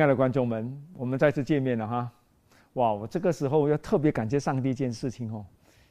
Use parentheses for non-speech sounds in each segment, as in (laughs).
亲爱的观众们，我们再次见面了哈！哇，我这个时候要特别感谢上帝一件事情哦，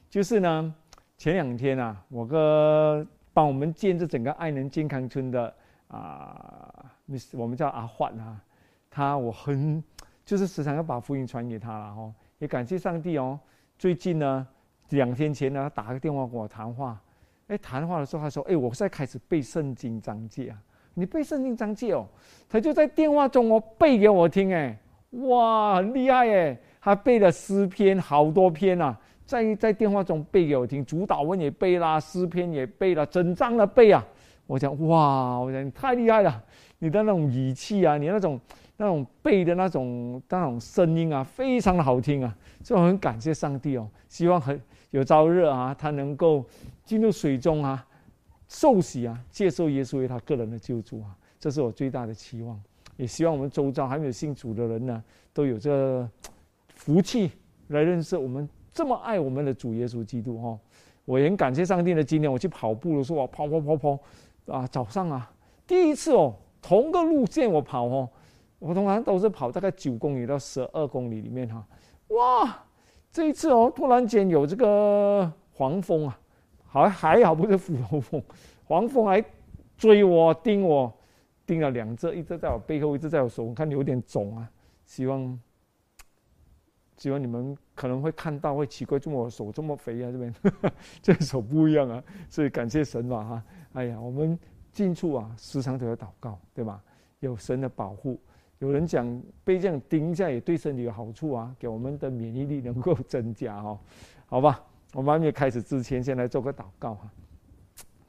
就是呢，前两天啊，我哥帮我们建这整个爱能健康村的啊，我们叫阿焕啊，他我很就是时常要把福音传给他了哦，也感谢上帝哦。最近呢，两天前呢，他打个电话跟我谈话，哎，谈话的时候他说，哎，我在开始背圣经章节啊。你背圣经章节哦，他就在电话中哦背给我听哎，哇，很厉害哎，他背了诗篇好多篇啊，在在电话中背给我听，主导文也背啦，诗篇也背了，整章的背啊。我讲哇，我讲你太厉害了，你的那种语气啊，你那种那种背的那种那种声音啊，非常的好听啊，所以我很感谢上帝哦，希望很有朝日啊，他能够进入水中啊。受洗啊，接受耶稣为他个人的救主啊，这是我最大的期望。也希望我们周遭还没有信主的人呢，都有这福气来认识我们这么爱我们的主耶稣基督哈。我也很感谢上帝的今天我去跑步的时候，我跑跑跑跑啊，早上啊，第一次哦，同个路线我跑哦，我通常都是跑大概九公里到十二公里里面哈。哇，这一次哦，突然间有这个黄蜂啊。好还好不是虎头蜂，黄蜂还追我叮我，叮了两只，一只在我背后，一只在我手，我看有点肿啊。希望希望你们可能会看到会奇怪，怎么我手这么肥啊？这边 (laughs) 这手不一样啊，所以感谢神吧哈。哎呀，我们近处啊，时常都要祷告，对吧？有神的保护。有人讲被这样叮一下也对身体有好处啊，给我们的免疫力能够 (laughs) 增加哦。好吧。我们还没有开始之前，先来做个祷告哈。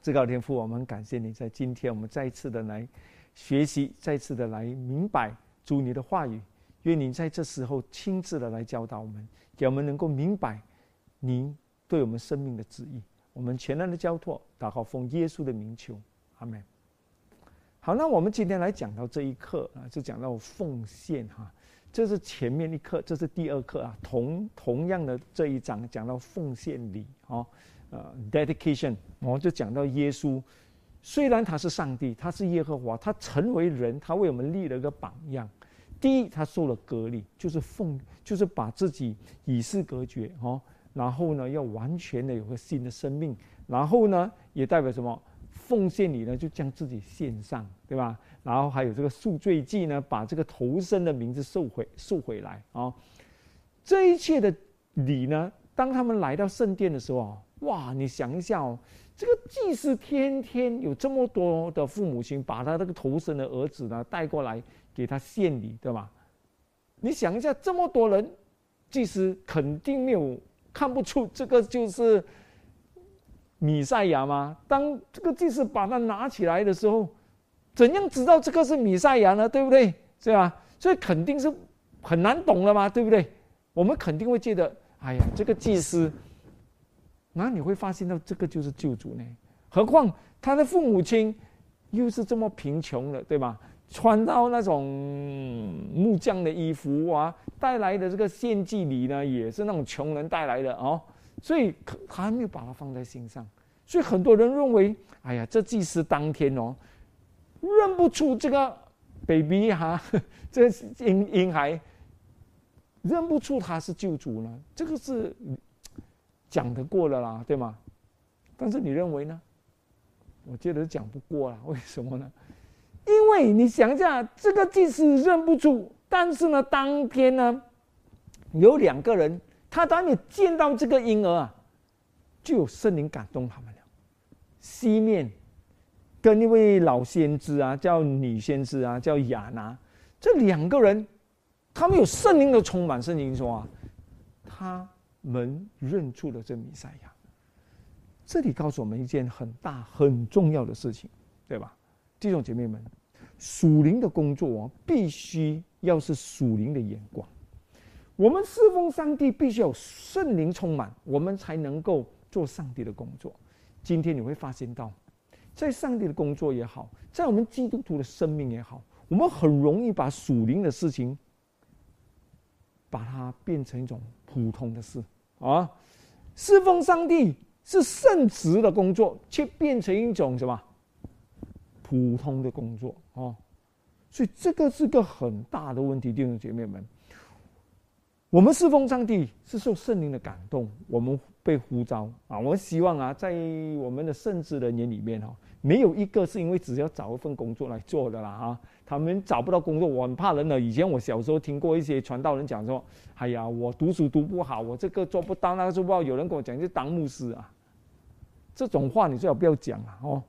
至高天父，我们感谢你在今天，我们再一次的来学习，再次的来明白主你的话语。愿你在这时候亲自的来教导我们，给我们能够明白您对我们生命的旨意。我们全然的交托，祷告奉耶稣的名求，阿门。好，那我们今天来讲到这一课啊，就讲到奉献哈。这是前面一课，这是第二课啊。同同样的这一章讲到奉献礼哦，呃，dedication，我就讲到耶稣，虽然他是上帝，他是耶和华，他成为人，他为我们立了一个榜样。第一，他受了隔离，就是奉，就是把自己与世隔绝哦。然后呢，要完全的有个新的生命。然后呢，也代表什么？奉献礼呢，就将自己献上，对吧？然后还有这个赎罪祭呢，把这个头生的名字收回收回来啊。这一切的礼呢，当他们来到圣殿的时候啊，哇！你想一下哦，这个祭司天天有这么多的父母亲，把他这个头生的儿子呢带过来给他献礼，对吧？你想一下，这么多人，祭司肯定没有看不出这个就是米赛亚吗？当这个祭司把它拿起来的时候。怎样知道这个是米赛亚呢？对不对？是吧？所以肯定是很难懂了嘛，对不对？我们肯定会觉得，哎呀，这个祭司，那你会发现到这个就是救主呢。何况他的父母亲又是这么贫穷的，对吧？穿到那种木匠的衣服啊，带来的这个献祭礼呢，也是那种穷人带来的哦。所以他还没有把它放在心上。所以很多人认为，哎呀，这祭司当天哦。认不出这个 baby 哈，(laughs) 这婴婴孩认不出他是救主呢？这个是讲得过了啦，对吗？但是你认为呢？我觉得讲不过了，为什么呢？因为你想一下，这个祭司认不出，但是呢，当天呢，有两个人，他当你见到这个婴儿啊，就有圣灵感动他们了，西面。跟一位老先知啊，叫女先知啊，叫雅拿，这两个人，他们有圣灵的充满。圣经说啊，他们认出了这弥赛亚。这里告诉我们一件很大很重要的事情，对吧？弟兄姐妹们，属灵的工作啊必须要是属灵的眼光。我们侍奉上帝必须有圣灵充满，我们才能够做上帝的工作。今天你会发现到。在上帝的工作也好，在我们基督徒的生命也好，我们很容易把属灵的事情，把它变成一种普通的事啊。侍奉上帝是圣职的工作，却变成一种什么普通的工作啊？所以这个是个很大的问题，弟兄姐妹们。我们侍奉上帝是受圣灵的感动，我们被呼召啊！我希望啊，在我们的圣职人员里面哈，没有一个是因为只要找一份工作来做的啦哈。他们找不到工作，我很怕人了。以前我小时候听过一些传道人讲说：“哎呀，我读书读不好，我这个做不到，那个做不到。”有人跟我讲，就当牧师啊，这种话你最好不要讲啊！哦，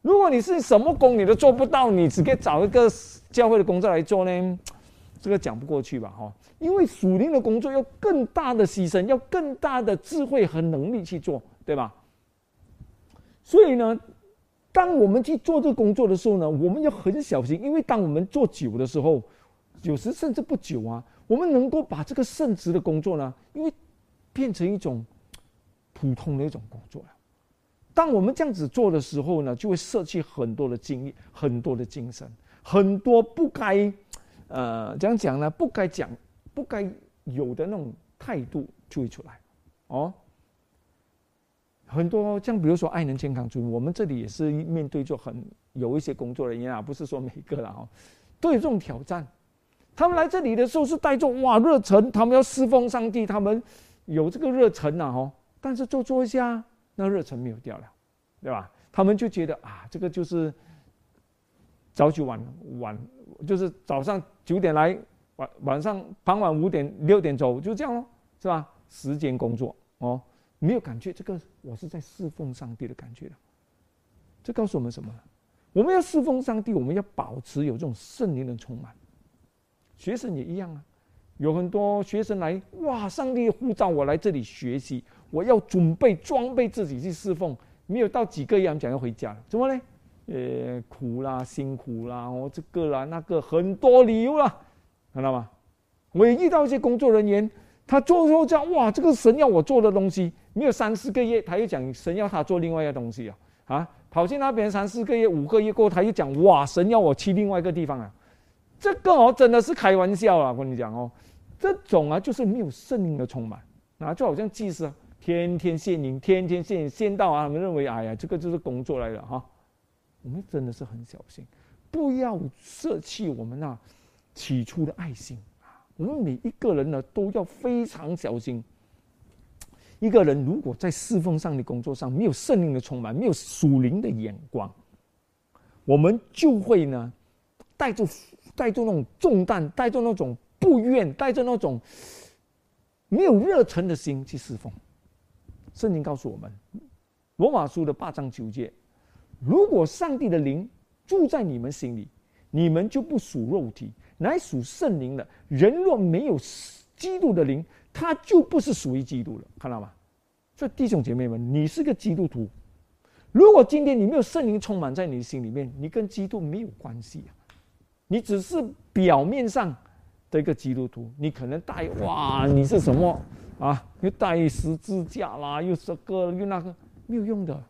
如果你是什么工你都做不到，你只给找一个教会的工作来做呢，这个讲不过去吧？哈，因为属灵的工作要更大的牺牲，要更大的智慧和能力去做，对吧？所以呢。当我们去做这个工作的时候呢，我们要很小心，因为当我们做久的时候，有时甚至不久啊，我们能够把这个圣职的工作呢，因为变成一种普通的一种工作了。当我们这样子做的时候呢，就会舍弃很多的精力、很多的精神、很多不该呃这样讲呢，不该讲、不该有的那种态度就会出来，哦。很多像比如说爱能健康组，我们这里也是面对着很有一些工作人员啊，不是说每个了哈，都有这种挑战。他们来这里的时候是带着哇热忱，他们要侍奉上帝，他们有这个热忱呐哈。但是做做一下，那热忱没有掉了，对吧？他们就觉得啊，这个就是早九晚晚，就是早上九点来，晚晚上傍晚五点六点走，就这样咯，是吧？时间工作哦。没有感觉，这个我是在侍奉上帝的感觉的。这告诉我们什么？我们要侍奉上帝，我们要保持有这种圣灵的充满。学生也一样啊，有很多学生来，哇！上帝呼召我来这里学习，我要准备装备自己去侍奉。没有到几个月，我们讲要回家了，怎么呢？呃，苦啦，辛苦啦，哦，这个啦，那个，很多理由啦，看到吗？我也遇到一些工作人员，他做做这样，哇！这个神要我做的东西。没有三四个月，他又讲神要他做另外一个东西啊！啊，跑去那边三四个月、五个月过后，他又讲哇，神要我去另外一个地方啊！这个哦，真的是开玩笑啊！我跟你讲哦，这种啊，就是没有圣灵的充满啊，就好像祭司天天献灵，天天献献到啊，他们认为哎呀，这个就是工作来的哈。我们真的是很小心，不要舍弃我们那起初的爱心啊！我们每一个人呢，都要非常小心。一个人如果在侍奉上的工作上没有圣灵的充满，没有属灵的眼光，我们就会呢带着带着那种重担，带着那种不愿，带着那种没有热忱的心去侍奉。圣经告诉我们，《罗马书》的八章九节：如果上帝的灵住在你们心里，你们就不属肉体，乃属圣灵的。人若没有基督的灵，他就不是属于基督了，看到吗？所以弟兄姐妹们，你是个基督徒。如果今天你没有圣灵充满在你的心里面，你跟基督没有关系啊！你只是表面上的一个基督徒，你可能带哇，你是什么啊？又带十字架啦，又这个又那个，没有用的。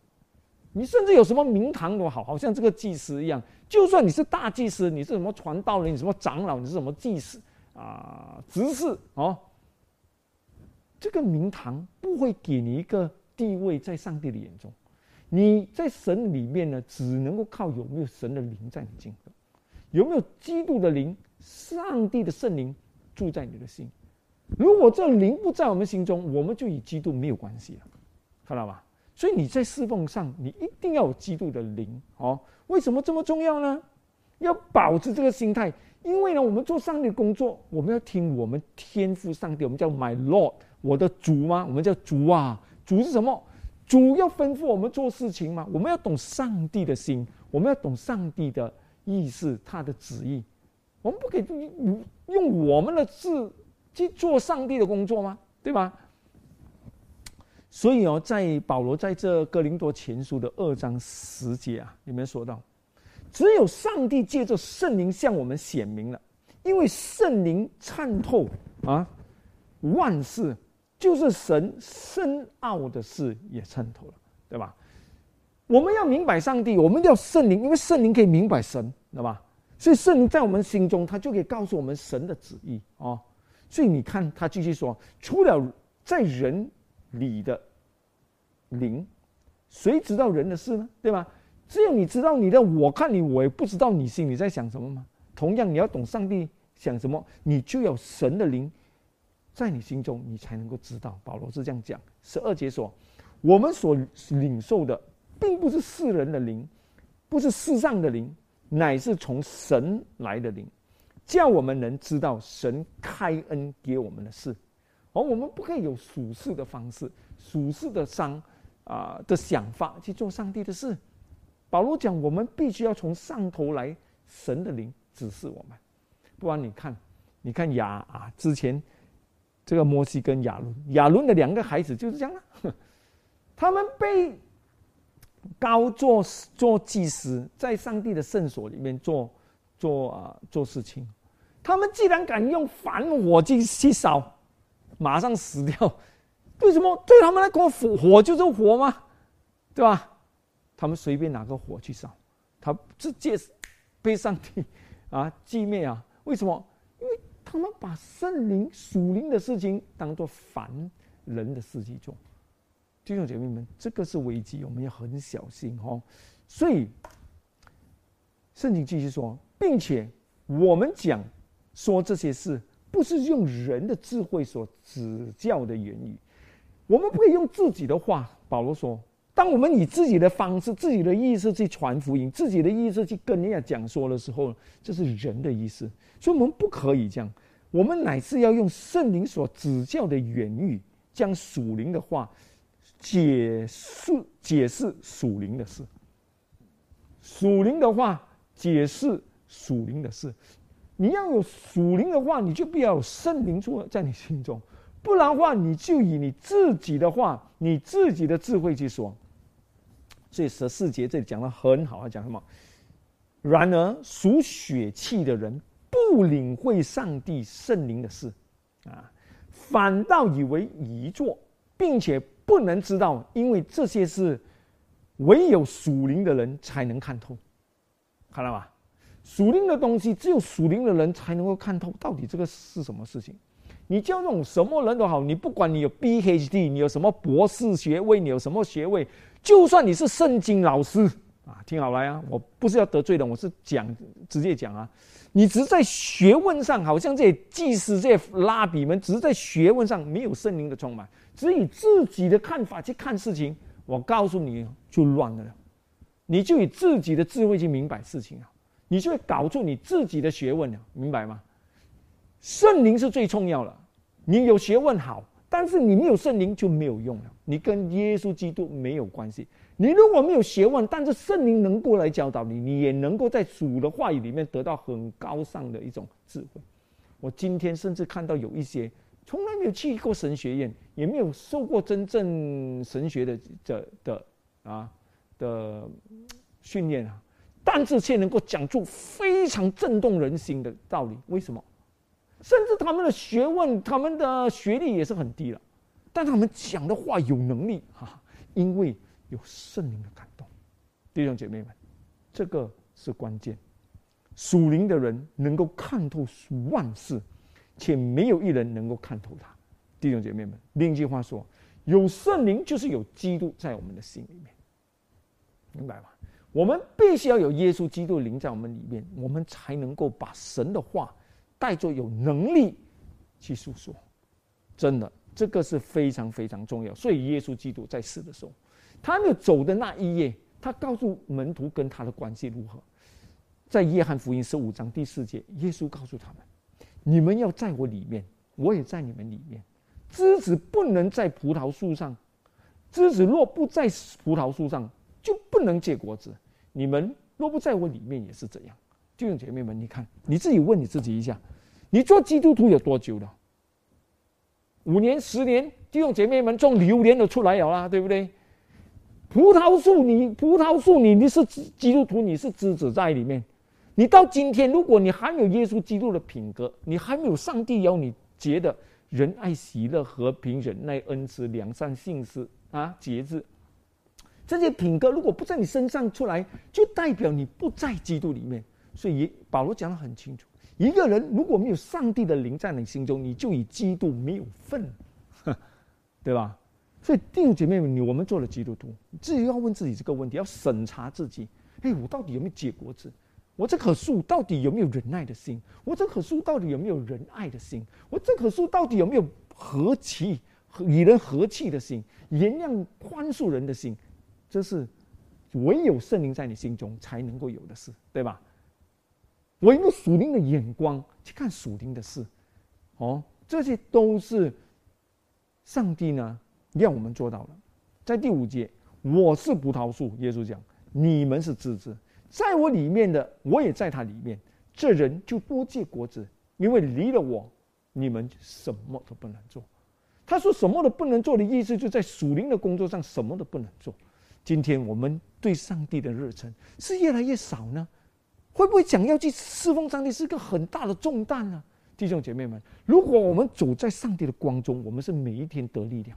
你甚至有什么名堂都好，好像这个祭司一样。就算你是大祭司，你是什么传道人，你什么长老，你是什么祭司啊？执事哦。这个名堂不会给你一个地位在上帝的眼中，你在神里面呢，只能够靠有没有神的灵在你心中，有没有基督的灵、上帝的圣灵住在你的心。如果这灵不在我们心中，我们就与基督没有关系了，看到吗？所以你在侍奉上，你一定要有基督的灵哦。为什么这么重要呢？要保持这个心态，因为呢，我们做上帝的工作，我们要听我们天赋上帝，我们叫 My Lord。我的主吗？我们叫主啊！主是什么？主要吩咐我们做事情吗？我们要懂上帝的心，我们要懂上帝的意思，他的旨意。我们不可以用用我们的字去做上帝的工作吗？对吧？所以哦，在保罗在这哥林多前书的二章十节啊，里面说到，只有上帝借着圣灵向我们显明了，因为圣灵参透啊万事。就是神深奥的事也参透了，对吧？我们要明白上帝，我们要圣灵，因为圣灵可以明白神，对吧？所以圣灵在我们心中，他就可以告诉我们神的旨意哦。所以你看，他继续说：除了在人你的灵，谁知道人的事呢？对吧？只有你知道你的。我看你，我也不知道你心里在想什么吗？同样，你要懂上帝想什么，你就有神的灵在你心中，你才能够知道。保罗是这样讲，十二节说：“我们所领受的，并不是世人的灵，不是世上的灵，乃是从神来的灵，叫我们能知道神开恩给我们的事。而我们不可以有属世的方式、属世的伤啊的想法去做上帝的事。”保罗讲，我们必须要从上头来，神的灵指示我们，不然你看，你看亚啊，之前这个摩西跟亚伦，亚伦的两个孩子就是这样了，(laughs) 他们被高做做祭司，在上帝的圣所里面做做啊做事情，他们既然敢用凡火去去烧，马上死掉，为什么？对他们来说，火火就是火吗？对吧？他们随便拿个火去烧，他直接被上帝啊寂灭啊！为什么？因为他们把圣灵属灵的事情当做凡人的事情做。弟兄姐妹们，这个是危机，我们要很小心哦。所以圣经继续说，并且我们讲说这些事，不是用人的智慧所指教的言语，我们不可以用自己的话。保罗说。当我们以自己的方式、自己的意思去传福音、自己的意思去跟人家讲说的时候，这是人的意思，所以我们不可以这样。我们乃是要用圣灵所指教的言语，将属灵的话解释、解释属灵的事。属灵的话解释属灵的事，你要有属灵的话，你就必要有圣灵住在你心中，不然的话，你就以你自己的话、你自己的智慧去说。所以十四节这里讲的很好，他讲什么？然而属血气的人不领会上帝圣灵的事，啊，反倒以为遗作，并且不能知道，因为这些是唯有属灵的人才能看透。看到吧？属灵的东西只有属灵的人才能够看透，到底这个是什么事情？你叫那种什么人都好，你不管你有 B H D，你有什么博士学位，你有什么学位。就算你是圣经老师啊，听好了呀！我不是要得罪人，我是讲直接讲啊。你只是在学问上，好像这些祭司、这些拉比们，只是在学问上没有圣灵的充满，只以自己的看法去看事情。我告诉你就乱了，你就以自己的智慧去明白事情啊，你就会搞出你自己的学问了，明白吗？圣灵是最重要的，你有学问好。但是你没有圣灵就没有用了，你跟耶稣基督没有关系。你如果没有学问，但是圣灵能够来教导你，你也能够在主的话语里面得到很高尚的一种智慧。我今天甚至看到有一些从来没有去过神学院，也没有受过真正神学的的的啊的训练啊，但是却能够讲出非常震动人心的道理。为什么？甚至他们的学问、他们的学历也是很低了，但他们讲的话有能力哈，因为有圣灵的感动。弟兄姐妹们，这个是关键。属灵的人能够看透万事，且没有一人能够看透他。弟兄姐妹们，另一句话说，有圣灵就是有基督在我们的心里面，明白吗？我们必须要有耶稣基督灵在我们里面，我们才能够把神的话。带着有能力去诉说，真的，这个是非常非常重要。所以耶稣基督在世的时候，他没有走的那一夜，他告诉门徒跟他的关系如何。在约翰福音十五章第四节，耶稣告诉他们：“你们要在我里面，我也在你们里面。枝子不能在葡萄树上，枝子若不在葡萄树上，就不能结果子。你们若不在我里面，也是这样。”弟兄姐妹们，你看你自己问你自己一下，你做基督徒有多久了？五年、十年？弟兄姐妹们，种榴莲都出来了啦，对不对？葡萄树，你葡萄树，你你是基督徒，你是枝子在里面。你到今天，如果你还有耶稣基督的品格，你还没有上帝要你结的仁爱、喜乐、和平、忍耐、恩慈、良善、信实啊、节制，这些品格如果不在你身上出来，就代表你不在基督里面。所以保罗讲得很清楚，一个人如果没有上帝的灵在你心中，你就与基督没有份，(laughs) 对吧？所以弟兄姐妹们，你我们做了基督徒，自己要问自己这个问题，要审查自己：哎，我到底有没有结果子？我这棵树到底有没有忍耐的心？我这棵树到底有没有仁爱的心？我这棵树到底有没有和气、与人和气的心？原谅、宽恕人的心？这是唯有圣灵在你心中才能够有的事，对吧？我用属灵的眼光去看属灵的事，哦，这些都是上帝呢让我们做到了。在第五节，我是葡萄树，耶稣讲，你们是枝子。在我里面的，我也在他里面。这人就多结果子，因为离了我，你们什么都不能做。他说什么都不能做的意思，就在属灵的工作上什么都不能做。今天我们对上帝的热忱是越来越少呢？会不会想要去侍奉上帝是个很大的重担呢？弟兄姐妹们，如果我们走在上帝的光中，我们是每一天得力量；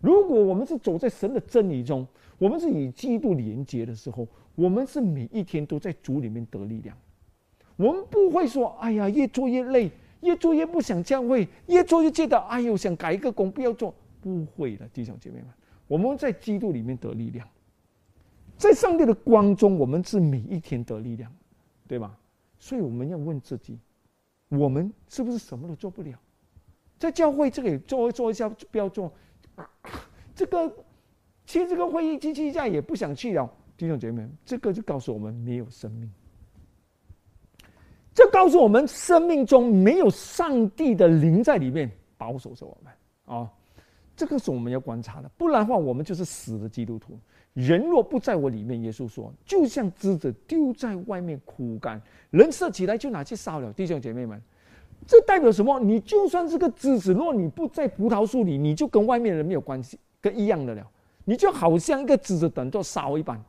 如果我们是走在神的真理中，我们是与基督连接的时候。我们是每一天都在主里面得力量，我们不会说：“哎呀，越做越累，越做越不想教会，越做越觉得哎呦，想改一个工不要做。”不会的，弟兄姐妹们，我们在基督里面得力量，在上帝的光中，我们是每一天得力量，对吧？所以我们要问自己：我们是不是什么都做不了？在教会这里做做一下，不要做这个，其实这个会议机器一下也不想去了。弟兄姐妹，这个就告诉我们没有生命。这告诉我们生命中没有上帝的灵在里面保守着我们啊！这个是我们要观察的，不然的话，我们就是死的基督徒。人若不在我里面，耶稣说，就像枝子丢在外面枯干，人射起来就拿去烧了。弟兄姐妹们，这代表什么？你就算是个枝子，若你不在葡萄树里，你就跟外面人没有关系，跟一样的了。你就好像一个枝子等着烧一般。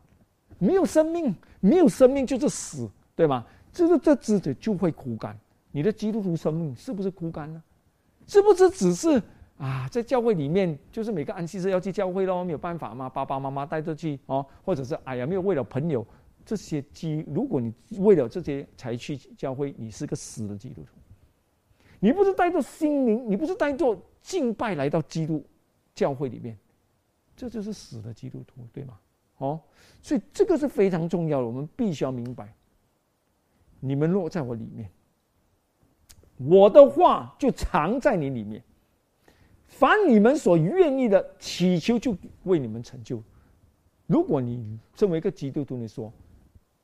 没有生命，没有生命就是死，对吗？这个这枝子就会枯干。你的基督徒生命是不是枯干呢？是不是只是啊，在教会里面，就是每个安息日要去教会咯，没有办法嘛，爸爸妈妈带着去哦，或者是哎呀，没有为了朋友这些基，如果你为了这些才去教会，你是个死的基督徒。你不是带着心灵，你不是带着敬拜来到基督教会里面，这就是死的基督徒，对吗？哦，所以这个是非常重要的，我们必须要明白。你们落在我里面，我的话就藏在你里面。凡你们所愿意的祈求，就为你们成就。如果你身为一个基督徒，你说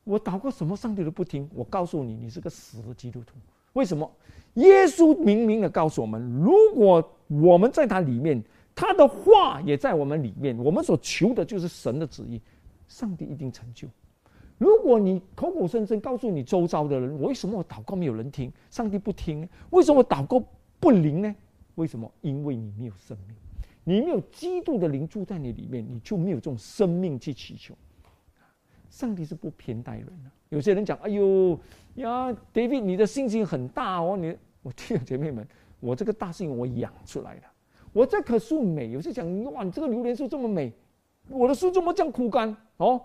我祷告什么上帝都不听，我告诉你，你是个死的基督徒。为什么？耶稣明明的告诉我们，如果我们在他里面。他的话也在我们里面，我们所求的就是神的旨意，上帝一定成就。如果你口口声声告诉你周遭的人，为什么我祷告没有人听？上帝不听？为什么我祷告不灵呢？为什么？因为你没有生命，你没有基督的灵住在你里面，你就没有这种生命去祈求。上帝是不偏待人的。有些人讲：“哎呦呀，David，你的信心很大哦。”你，我弟兄姐妹们，我这个大信我养出来的。我这棵树美，有些讲哇，你这个榴莲树这么美，我的树怎么这样枯干？哦，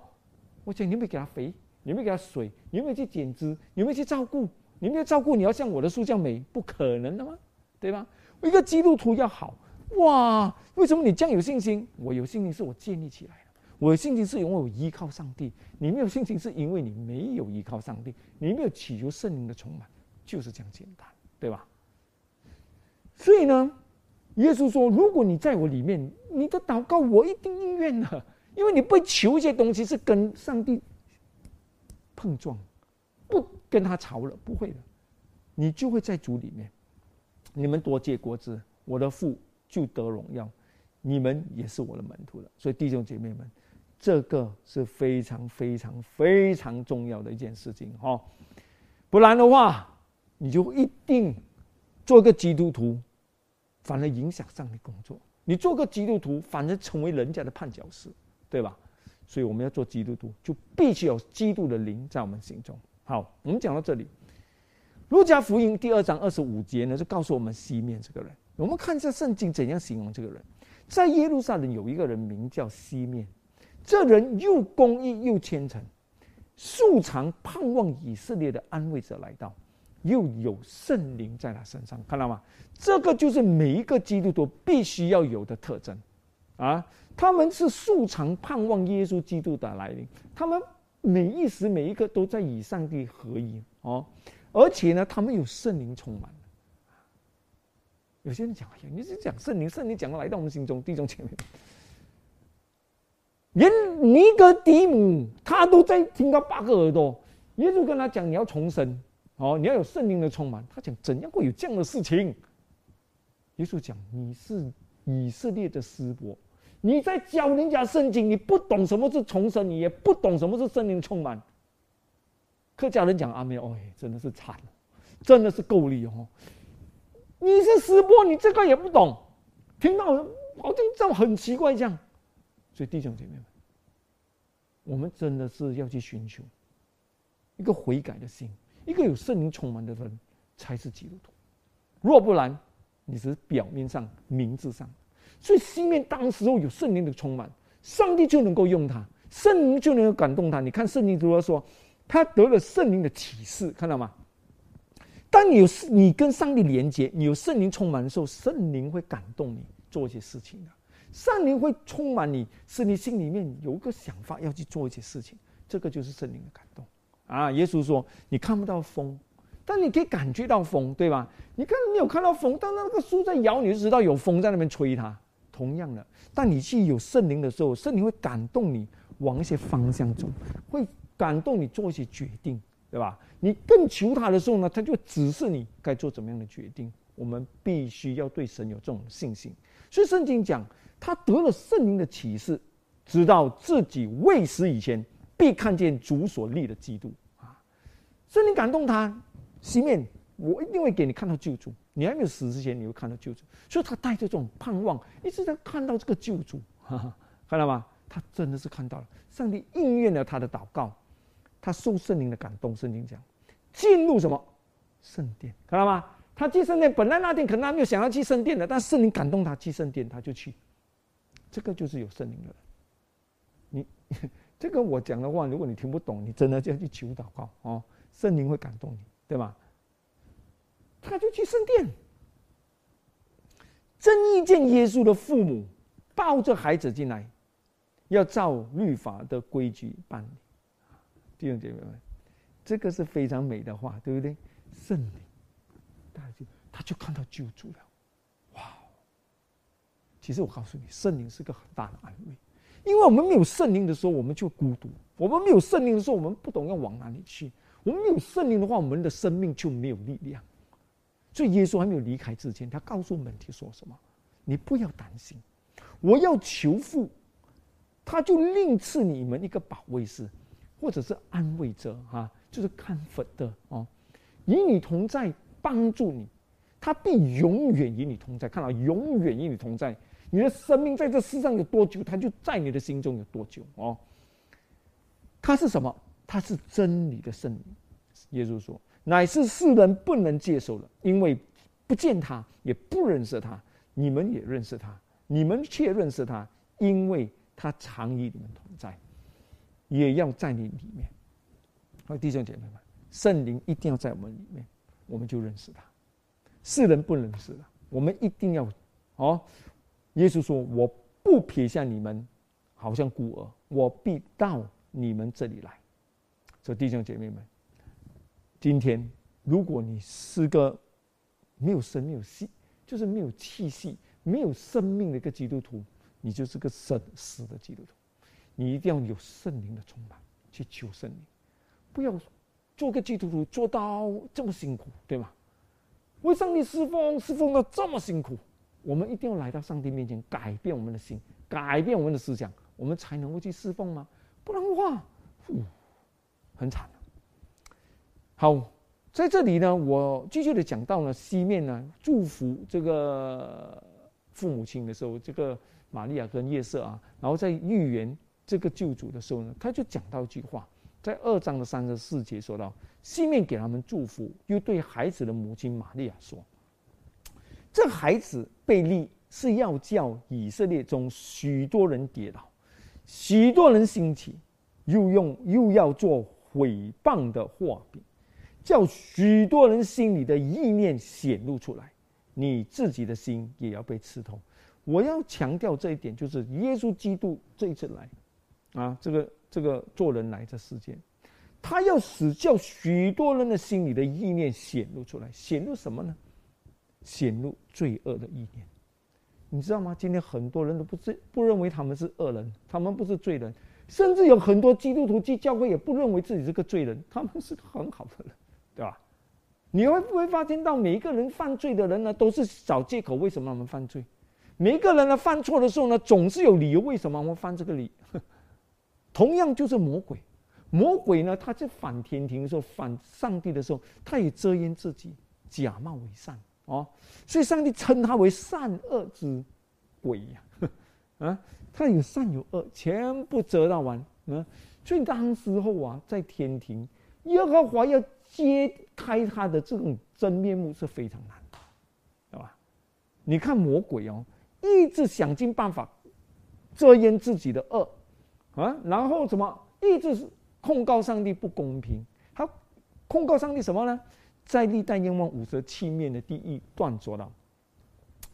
我讲你有没有给它肥，你没有给它水，你没有去剪枝，你没有去照顾，你没有照顾，你要像我的树这样美，不可能的吗？对吧？一个基督徒要好哇，为什么你这样有信心？我有信心是我建立起来的，我有信心是因为我依靠上帝。你没有信心是因为你没有依靠上帝，你没有祈求圣灵的充满，就是这样简单，对吧？所以呢？耶稣说：“如果你在我里面，你的祷告我一定应愿的，因为你不求一些东西是跟上帝碰撞，不跟他吵了，不会的，你就会在主里面。你们多结果子，我的父就得荣耀，你们也是我的门徒了。所以弟兄姐妹们，这个是非常非常非常重要的一件事情哈，不然的话，你就一定做个基督徒。”反而影响上帝工作。你做个基督徒，反而成为人家的绊脚石，对吧？所以我们要做基督徒，就必须有基督的灵在我们心中。好，我们讲到这里，《路加福音》第二章二十五节呢，就告诉我们西面这个人。我们看一下圣经怎样形容这个人。在耶路撒冷有一个人名叫西面，这人又公义又虔诚，素常盼望以色列的安慰者来到。又有圣灵在他身上，看到吗？这个就是每一个基督徒必须要有的特征，啊，他们是素常盼望耶稣基督的来临，他们每一时每一刻都在与上帝合一哦，而且呢，他们有圣灵充满。有些人讲：“哎呀，你是讲圣灵，圣灵讲来到我们心中，弟兄姐妹，连尼格迪姆他都在听到八个耳朵。耶稣跟他讲：你要重生，哦，你要有圣灵的充满。他讲：怎样会有这样的事情？耶稣讲：你是以色列的师伯，你在教人家圣经，你不懂什么是重生，你也不懂什么是圣灵充满。客家人讲阿弥哦，真的是惨，真的是够力哦。”你是师伯，你这个也不懂，听到好像这样很奇怪这样，所以弟兄姐妹们，我们真的是要去寻求一个悔改的心，一个有圣灵充满的人才是基督徒。若不然，你只是表面上、名字上。所以西面当时候有圣灵的充满，上帝就能够用他，圣灵就能够感动他。你看圣经如何说，他得了圣灵的启示，看到吗？当你有你跟上帝连接，你有圣灵充满的时候，圣灵会感动你做一些事情的。圣灵会充满你，使你心里面有个想法要去做一些事情。这个就是圣灵的感动啊！耶稣说：“你看不到风，但你可以感觉到风，对吧？你看你有看到风，但那个树在摇，你就知道有风在那边吹它。同样的，当你去有圣灵的时候，圣灵会感动你往一些方向走，会感动你做一些决定。”对吧？你更求他的时候呢，他就指示你该做怎么样的决定。我们必须要对神有这种信心。所以圣经讲，他得了圣灵的启示，知道自己未死以前必看见主所立的基督啊。圣灵感动他，西面我一定会给你看到救主。你还没有死之前，你会看到救主。所以他带着这种盼望，一直在看到这个救主。哈哈，看到吗？他真的是看到了，上帝应验了他的祷告。他受圣灵的感动，圣经讲，进入什么圣殿，看到吗？他进圣殿，本来那天可能他没有想要去圣殿的，但圣灵感动他去圣殿，他就去。这个就是有圣灵的人。你 (laughs) 这个我讲的话，如果你听不懂，你真的就要去求祷告哦，圣灵会感动你，对吧？他就去圣殿。真意见耶稣的父母抱着孩子进来，要照律法的规矩办理。弟兄姐妹们，这个是非常美的话，对不对？圣灵，大家就他就看到救主了，哇！其实我告诉你，圣灵是个很大的安慰，因为我们没有圣灵的时候，我们就孤独；我们没有圣灵的时候，我们不懂要往哪里去；我们没有圣灵的话，我们的生命就没有力量。所以耶稣还没有离开之前，他告诉门徒说什么？你不要担心，我要求父，他就另赐你们一个保卫师。或者是安慰者哈，就是看粉的哦，与你同在，帮助你，他必永远与你同在。看到永远与你同在，你的生命在这世上有多久，他就在你的心中有多久哦。他是什么？他是真理的圣灵。耶稣说：“乃是世人不能接受的，因为不见他，也不认识他。你们也认识他，你们却认识他，因为他常与你们同在。”也要在你里面，各位弟兄姐妹们，圣灵一定要在我们里面，我们就认识他。世人不认识的，我们一定要哦。耶稣说：“我不撇下你们，好像孤儿，我必到你们这里来。”所以弟兄姐妹们，今天如果你是个没有生、没有气，就是没有气息、没有生命的一个基督徒，你就是个死死的基督徒。你一定要有圣灵的充满，去求圣灵，不要做个基督徒做到这么辛苦，对吗？为上帝侍奉，侍奉到这么辛苦，我们一定要来到上帝面前，改变我们的心，改变我们的思想，我们才能够去侍奉吗？不然的话，很惨。好，在这里呢，我继续的讲到呢，西面呢，祝福这个父母亲的时候，这个玛利亚跟夜色啊，然后在预言。这个救主的时候呢，他就讲到一句话，在二章的三十四节说到，西面给他们祝福，又对孩子的母亲玛利亚说：“这孩子被立是要叫以色列中许多人跌倒，许多人兴起，又用又要做毁谤的画饼，叫许多人心里的意念显露出来，你自己的心也要被刺痛。我要强调这一点，就是耶稣基督这一次来。”啊，这个这个做人来这世间，他要使叫许多人的心里的意念显露出来，显露什么呢？显露罪恶的意念。你知道吗？今天很多人都不是不认为他们是恶人，他们不是罪人，甚至有很多基督徒进教会也不认为自己是个罪人，他们是很好的人，对吧？你会不会发现到每一个人犯罪的人呢，都是找借口为什么他们犯罪？每一个人呢犯错的时候呢，总是有理由为什么我们犯这个理？同样就是魔鬼，魔鬼呢，他在反天庭的时候，反上帝的时候，他也遮掩自己，假冒为善。哦，所以上帝称他为善恶之鬼呀，(laughs) 啊，他有善有恶，全部遮到完，啊，所以当时候啊，在天庭，耶和华要揭开他的这种真面目是非常难的，对吧？你看魔鬼哦，一直想尽办法遮掩自己的恶，啊，然后什么，一直是控告上帝不公平，他控告上帝什么呢？在历代愿望五十七面的第一段说道：“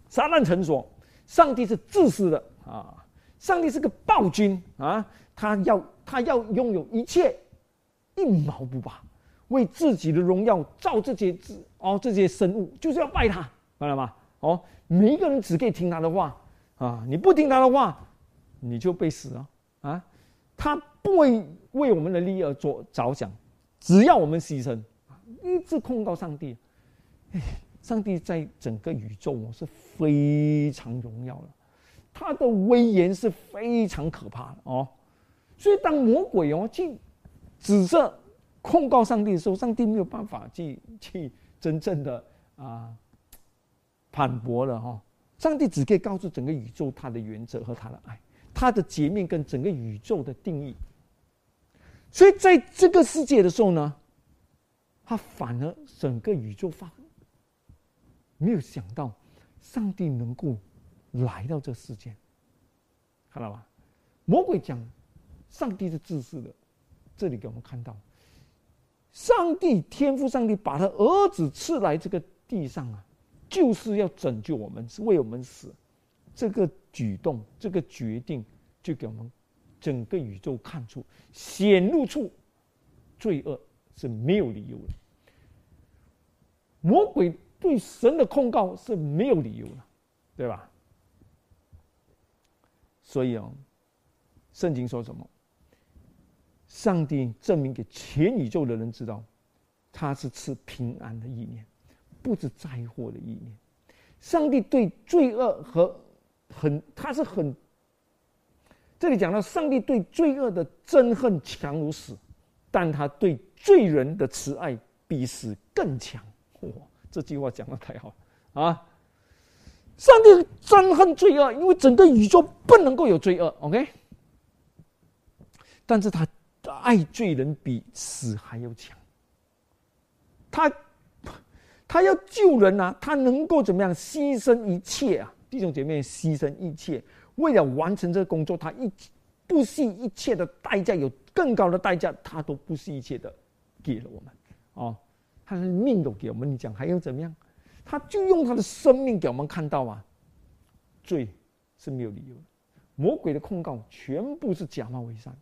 撒旦曾说，上帝是自私的。啊，上帝是个暴君。啊，他要他要拥有一切，一毛不拔，为自己的荣耀造这些字哦，这些生物就是要拜他，明白吗？哦，每一个人只可以听他的话。啊，你不听他的话，你就被死了。啊！他不会为我们的利益而做着想，只要我们牺牲。”一直控告上帝，哎，上帝在整个宇宙哦是非常荣耀的，他的威严是非常可怕的哦。所以当魔鬼哦去指责控告上帝的时候，上帝没有办法去去真正的啊反驳了哈。上帝只可以告诉整个宇宙他的原则和他的爱，他的截面跟整个宇宙的定义。所以在这个世界的时候呢。他反而整个宇宙发没有想到，上帝能够来到这世间，看到吧？魔鬼讲上帝是自私的，这里给我们看到，上帝天赋，上帝把他儿子赐来这个地上啊，就是要拯救我们，是为我们死。这个举动，这个决定，就给我们整个宇宙看出，显露出罪恶。是没有理由的。魔鬼对神的控告是没有理由的，对吧？所以啊，圣经说什么？上帝证明给全宇宙的人知道，他是赐平安的意念，不是灾祸的意念。上帝对罪恶和很，他是很。这里讲到，上帝对罪恶的憎恨强如死，但他对。罪人的慈爱比死更强，哇！这句话讲的太好了啊！上帝憎恨罪恶，因为整个宇宙不能够有罪恶，OK？但是他爱罪人比死还要强，他他要救人啊，他能够怎么样牺牲一切啊？弟兄姐妹，牺牲一切，为了完成这个工作，他一不惜一切的代价，有更高的代价，他都不惜一切的。给了我们，哦，他的命都给我们，你讲还要怎么样？他就用他的生命给我们看到啊，罪是没有理由的，魔鬼的控告全部是假冒伪善，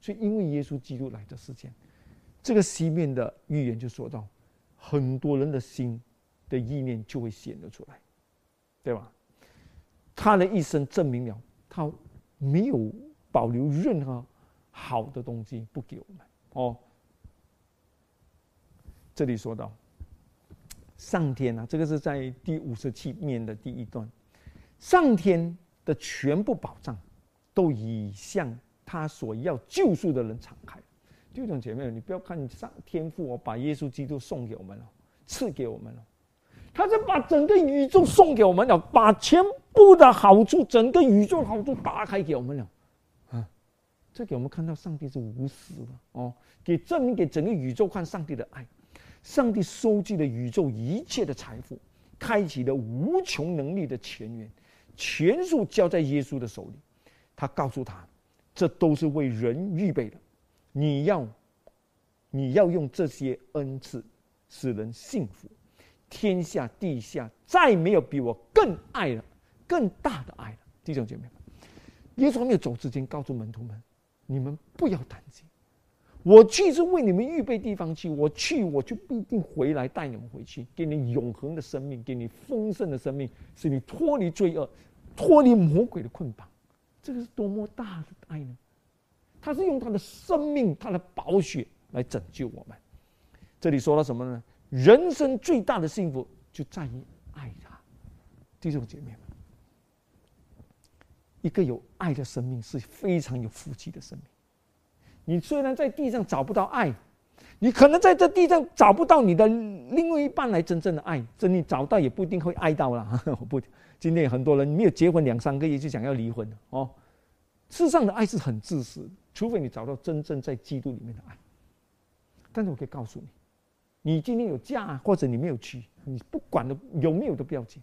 所以因为耶稣基督来的世间，这个西面的预言就说到，很多人的心的意念就会显得出来，对吧？他的一生证明了他没有保留任何好的东西不给我们，哦。这里说到，上天啊，这个是在第五十七面的第一段，上天的全部宝藏都已向他所要救赎的人敞开。弟兄姐妹，你不要看上天父哦，把耶稣基督送给我们了，赐给我们了，他是把整个宇宙送给我们了，把全部的好处，整个宇宙好处打开给我们了，啊，这给我们看到上帝是无私的哦，给证明给整个宇宙看上帝的爱。上帝收集了宇宙一切的财富，开启了无穷能力的泉源，全数交在耶稣的手里。他告诉他，这都是为人预备的。你要，你要用这些恩赐使人幸福。天下地下再没有比我更爱了、更大的爱了。弟兄姐妹们，耶稣还没有走之前告诉门徒们：你们不要担心。我去是为你们预备地方去，我去我就必定回来带你们回去，给你永恒的生命，给你丰盛的生命，使你脱离罪恶，脱离魔鬼的捆绑。这个是多么大的爱呢？他是用他的生命，他的宝血来拯救我们。这里说了什么呢？人生最大的幸福就在于爱他，弟兄姐妹们。一个有爱的生命是非常有福气的生命。你虽然在地上找不到爱，你可能在这地上找不到你的另外一半来真正的爱，这你找到也不一定会爱到了。(laughs) 我不，今天很多人没有结婚两三个月就想要离婚哦。世上的爱是很自私，除非你找到真正在基督里面的爱。但是我可以告诉你，你今天有嫁或者你没有娶，你不管的有没有都不要紧，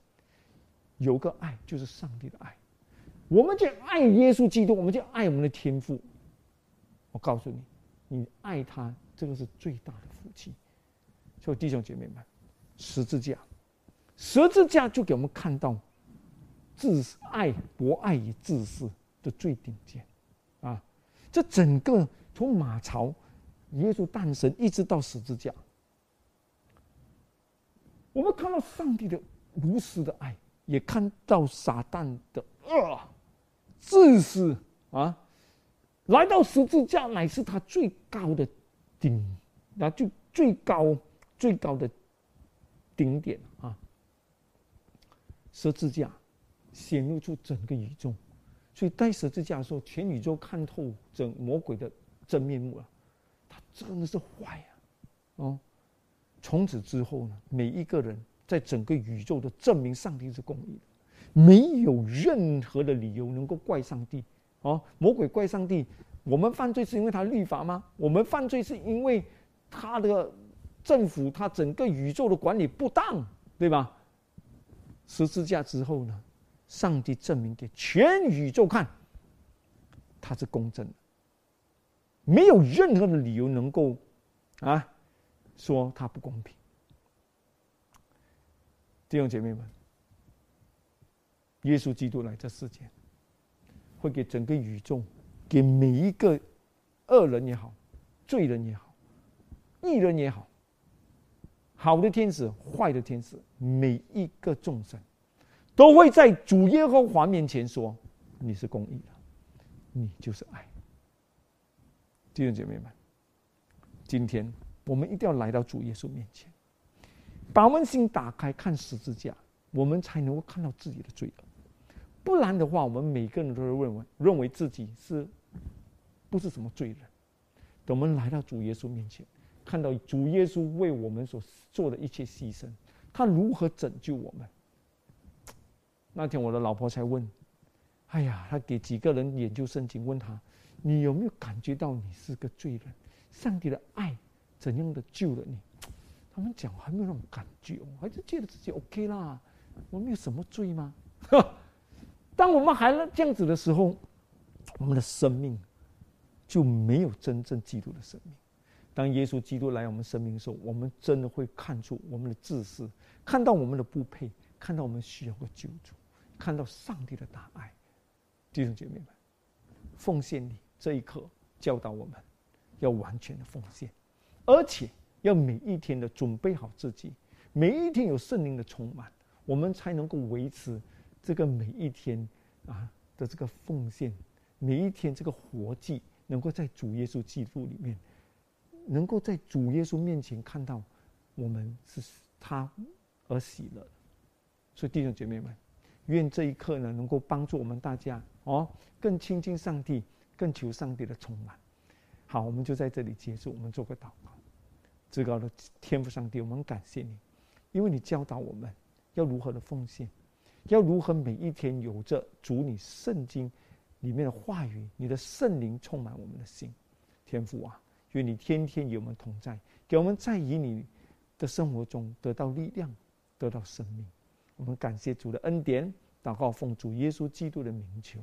有个爱就是上帝的爱。我们就爱耶稣基督，我们就爱我们的天父。我告诉你，你爱他，这个是最大的福气。所以弟兄姐妹们，十字架，十字架就给我们看到自爱、博爱与自私的最顶尖啊！这整个从马槽、耶稣诞生一直到十字架，我们看到上帝的无私的爱，也看到撒旦的恶、自私啊！来到十字架乃是他最高的顶，那就最高最高的顶点啊！十字架显露出整个宇宙，所以带十字架的时候，全宇宙看透整魔鬼的真面目了。他真的是坏啊！哦，从此之后呢，每一个人在整个宇宙的证明上帝是公义的，没有任何的理由能够怪上帝。哦，魔鬼怪上帝，我们犯罪是因为他律法吗？我们犯罪是因为他的政府，他整个宇宙的管理不当，对吧？十字架之后呢，上帝证明给全宇宙看，他是公正的，没有任何的理由能够啊说他不公平。弟兄姐妹们，耶稣基督来这世间。会给整个宇宙，给每一个恶人也好，罪人也好，异人也好，好的天使、坏的天使，每一个众生，都会在主耶和华面前说：“你是公义的，你就是爱。”弟兄姐妹们，今天我们一定要来到主耶稣面前，把我们心打开，看十字架，我们才能够看到自己的罪恶。不然的话，我们每个人都会认为认为自己是，不是什么罪人。等我们来到主耶稣面前，看到主耶稣为我们所做的一切牺牲，他如何拯救我们？那天我的老婆才问：“哎呀，他给几个人研究圣经，问他，你有没有感觉到你是个罪人？上帝的爱怎样的救了你？”他们讲还没有那种感觉，还是觉得自己 OK 啦，我们有什么罪吗？(laughs) 当我们还能这样子的时候，我们的生命就没有真正基督的生命。当耶稣基督来我们生命的时候，我们真的会看出我们的自私，看到我们的不配，看到我们需要个救主，看到上帝的大爱。弟兄姐妹们，奉献你这一刻教导我们要完全的奉献，而且要每一天的准备好自己，每一天有圣灵的充满，我们才能够维持。这个每一天啊的这个奉献，每一天这个活祭，能够在主耶稣基督里面，能够在主耶稣面前看到我们是他而喜乐。所以弟兄姐妹们，愿这一刻呢，能够帮助我们大家哦，更亲近上帝，更求上帝的充满。好，我们就在这里结束，我们做个祷告。至高的天父上帝，我们感谢你，因为你教导我们要如何的奉献。要如何每一天有着主你圣经里面的话语，你的圣灵充满我们的心，天父啊，愿你天天与我们同在，给我们在以你的生活中得到力量，得到生命。我们感谢主的恩典，祷告奉主耶稣基督的名求。